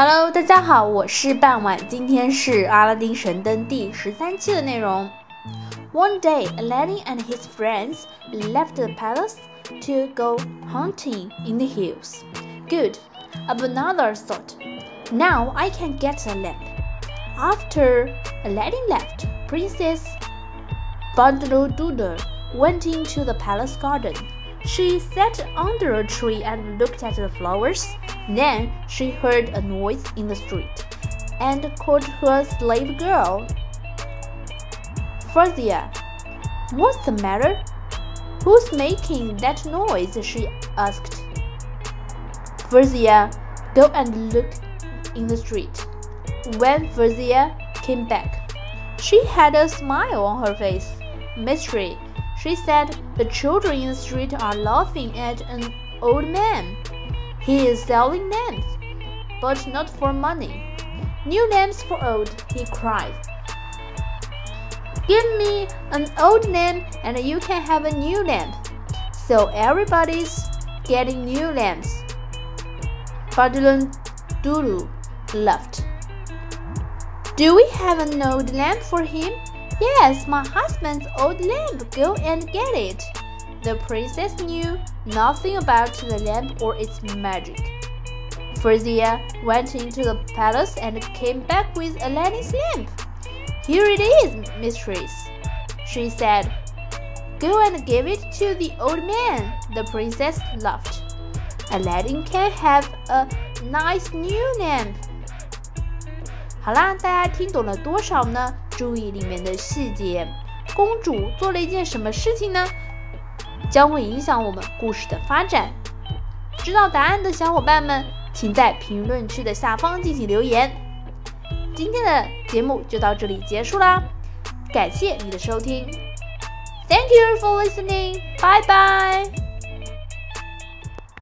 Hello，大家好，我是傍晚，今天是阿拉丁神灯第十三期的内容。One day, Aladdin and his friends left the palace to go hunting in the hills. Good, another thought. Now I can get a lamp. After Aladdin left, Princess Badrouldoodle went into the palace garden. She sat under a tree and looked at the flowers. then she heard a noise in the street and called her slave girl. Fuzia, what's the matter? Who's making that noise? she asked. Fuzia, go and look in the street. When Fuzia came back, she had a smile on her face. Mystery, she said, the children in the street are laughing at an old man. He is selling lamps, but not for money. New lamps for old, he cried. Give me an old lamp and you can have a new lamp. So everybody's getting new lamps. Badlan Dulu laughed. Do we have an old lamp for him? Yes, my husband's old lamp. Go and get it. The princess knew nothing about the lamp or its magic. Frisia went into the palace and came back with Aladdin's lamp. Here it is, mistress, she said. Go and give it to the old man. The princess laughed. Aladdin can have a nice new lamp. 好啦，大家听懂了多少呢？注意里面的细节。公主做了一件什么事情呢？ 将会影响我们故事的发展。知道答案的小伙伴们，请在评论区的下方进行留言。今天的节目就到这里结束啦，感谢你的收听。Thank you for listening. Bye bye.